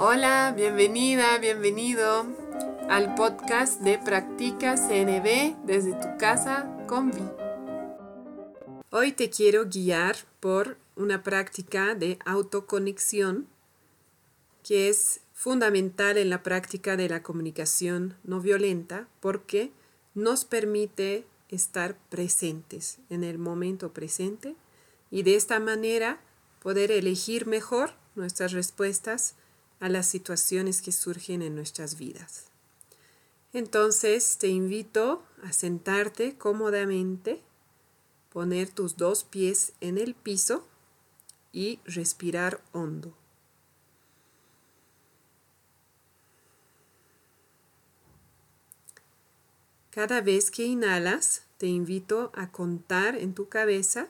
Hola, bienvenida, bienvenido al podcast de Practica CNB desde tu casa con Vi. Hoy te quiero guiar por una práctica de autoconexión que es fundamental en la práctica de la comunicación no violenta porque nos permite estar presentes en el momento presente y de esta manera poder elegir mejor nuestras respuestas a las situaciones que surgen en nuestras vidas. Entonces te invito a sentarte cómodamente, poner tus dos pies en el piso y respirar hondo. Cada vez que inhalas, te invito a contar en tu cabeza,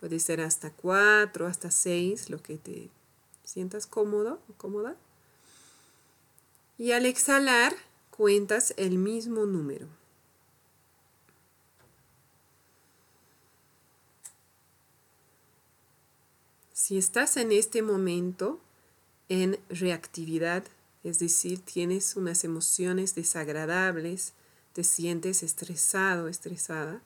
puede ser hasta cuatro, hasta seis, lo que te sientas cómodo o cómoda. Y al exhalar, cuentas el mismo número. Si estás en este momento en reactividad, es decir, tienes unas emociones desagradables, te sientes estresado, estresada,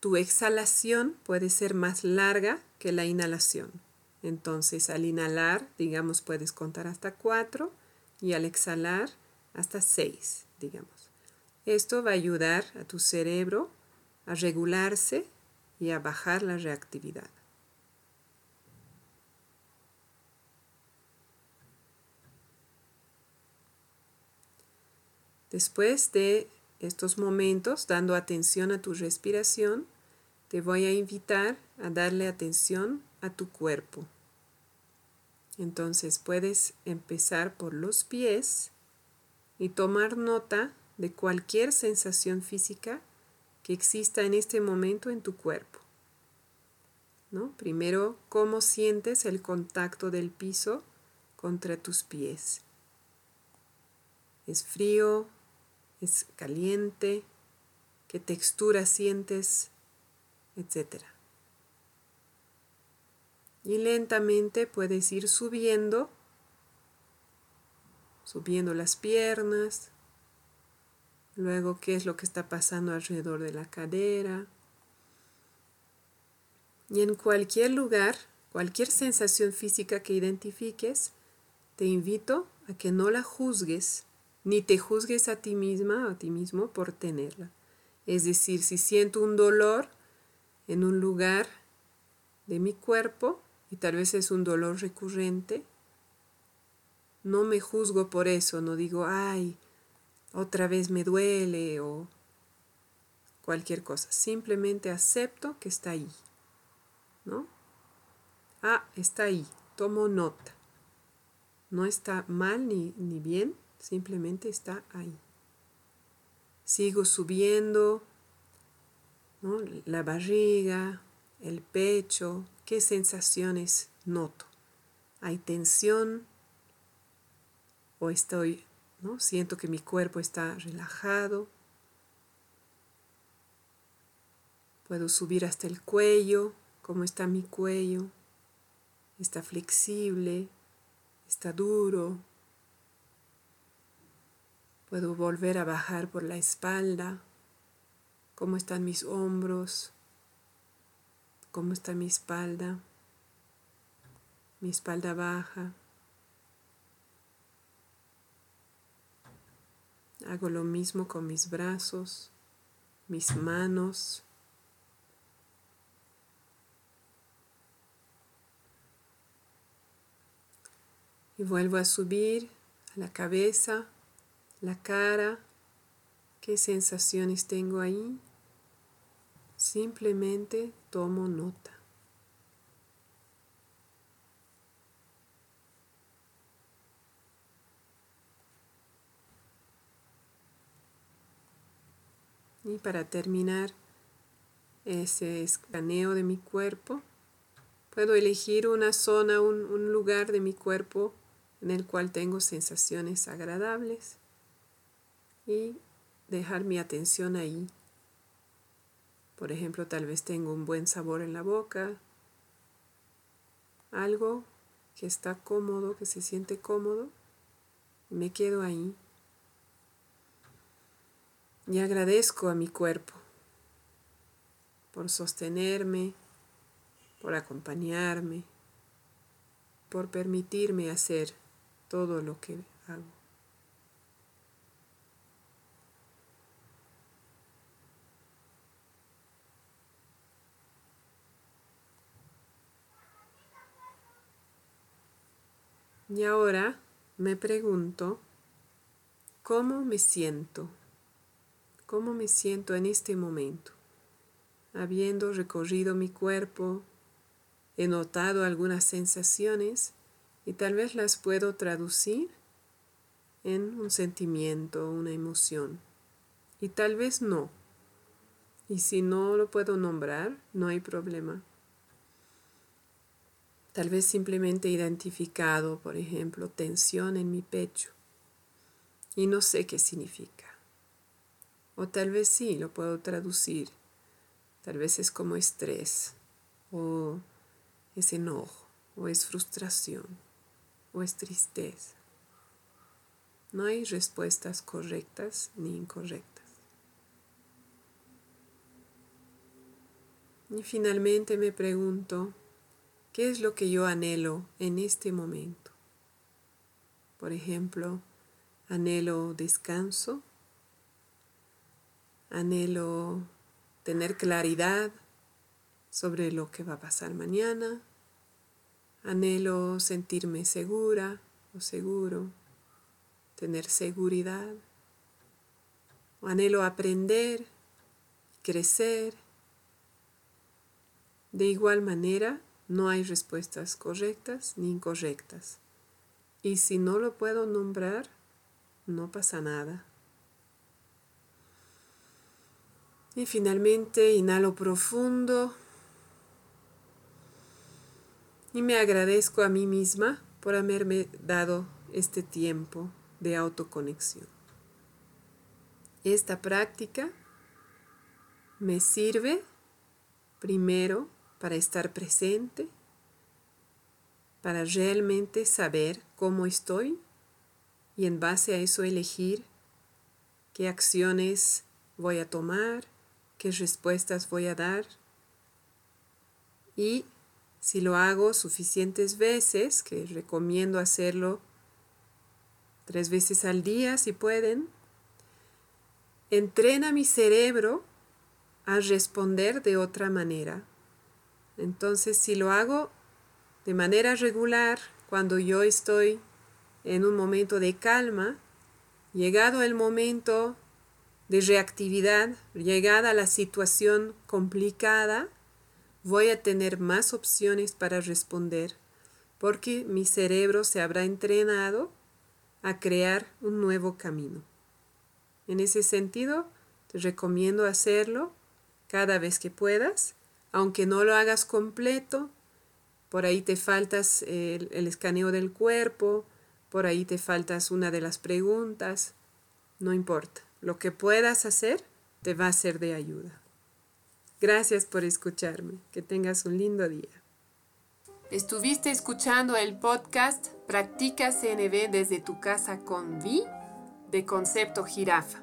tu exhalación puede ser más larga que la inhalación. Entonces al inhalar, digamos, puedes contar hasta cuatro y al exhalar hasta seis, digamos. Esto va a ayudar a tu cerebro a regularse y a bajar la reactividad. Después de estos momentos, dando atención a tu respiración, te voy a invitar a darle atención a tu cuerpo. Entonces puedes empezar por los pies y tomar nota de cualquier sensación física que exista en este momento en tu cuerpo. ¿No? Primero, cómo sientes el contacto del piso contra tus pies. ¿Es frío? ¿Es caliente? ¿Qué textura sientes? etcétera. Y lentamente puedes ir subiendo, subiendo las piernas, luego qué es lo que está pasando alrededor de la cadera. Y en cualquier lugar, cualquier sensación física que identifiques, te invito a que no la juzgues, ni te juzgues a ti misma o a ti mismo por tenerla. Es decir, si siento un dolor, en un lugar de mi cuerpo y tal vez es un dolor recurrente, no me juzgo por eso, no digo, ay, otra vez me duele o cualquier cosa. Simplemente acepto que está ahí. ¿No? Ah, está ahí. Tomo nota. No está mal ni, ni bien, simplemente está ahí. Sigo subiendo la barriga, el pecho, qué sensaciones noto. ¿Hay tensión? ¿O estoy, ¿no? Siento que mi cuerpo está relajado. Puedo subir hasta el cuello, cómo está mi cuello. Está flexible, está duro. Puedo volver a bajar por la espalda cómo están mis hombros, cómo está mi espalda, mi espalda baja. Hago lo mismo con mis brazos, mis manos. Y vuelvo a subir a la cabeza, la cara, ¿Qué sensaciones tengo ahí? Simplemente tomo nota. Y para terminar ese escaneo de mi cuerpo, puedo elegir una zona, un, lugar de mi cuerpo en el cual tengo sensaciones agradables y dejar mi atención ahí. Por ejemplo, tal vez tengo un buen sabor en la boca, algo que está cómodo, que se siente cómodo. Me quedo ahí. Y agradezco a mi cuerpo por sostenerme, por acompañarme, por permitirme hacer todo lo que hago. Y ahora me pregunto, ¿cómo me siento? ¿Cómo me siento en este momento? Habiendo recorrido mi cuerpo, he notado algunas sensaciones y tal vez las puedo traducir en un sentimiento, una emoción. Y tal vez no. Y si no lo puedo nombrar, no hay problema tal vez simplemente identificado, por ejemplo, tensión en mi pecho y no sé qué significa. O tal vez sí, lo puedo traducir. Tal vez es como estrés, o es enojo, o es frustración, o es tristeza. No hay respuestas correctas ni incorrectas. Y finalmente me pregunto, ¿Qué es lo que yo anhelo en este momento? Por ejemplo, anhelo descanso, anhelo tener claridad sobre lo que va a pasar mañana, anhelo sentirme segura o seguro, tener seguridad, anhelo aprender, crecer. De igual manera, no hay respuestas correctas ni incorrectas. Y si no lo puedo nombrar, no pasa nada. Y finalmente inhalo profundo y me agradezco a mí misma por haberme dado este tiempo de autoconexión. Esta práctica me sirve primero para estar presente, para realmente saber cómo estoy y en base a eso elegir qué acciones voy a tomar, qué respuestas voy a dar. Y si lo hago suficientes veces, que recomiendo hacerlo tres veces al día si pueden, entrena mi cerebro a responder de otra manera entonces, si lo hago de manera regular, cuando yo estoy en un momento de calma, llegado el momento de reactividad, llegada la situación complicada, voy a tener más opciones para responder, porque mi cerebro se habrá entrenado a crear un nuevo camino. En ese sentido, te recomiendo hacerlo cada vez que puedas aunque no lo hagas completo, por ahí te faltas el, escaneo del cuerpo, por ahí te faltas una de las preguntas, no importa. Lo que puedas hacer te va a ser de ayuda. Gracias por escucharme. Que tengas un lindo día. Estuviste escuchando el podcast Practica CNB desde tu casa con Vi de Concepto Jirafa.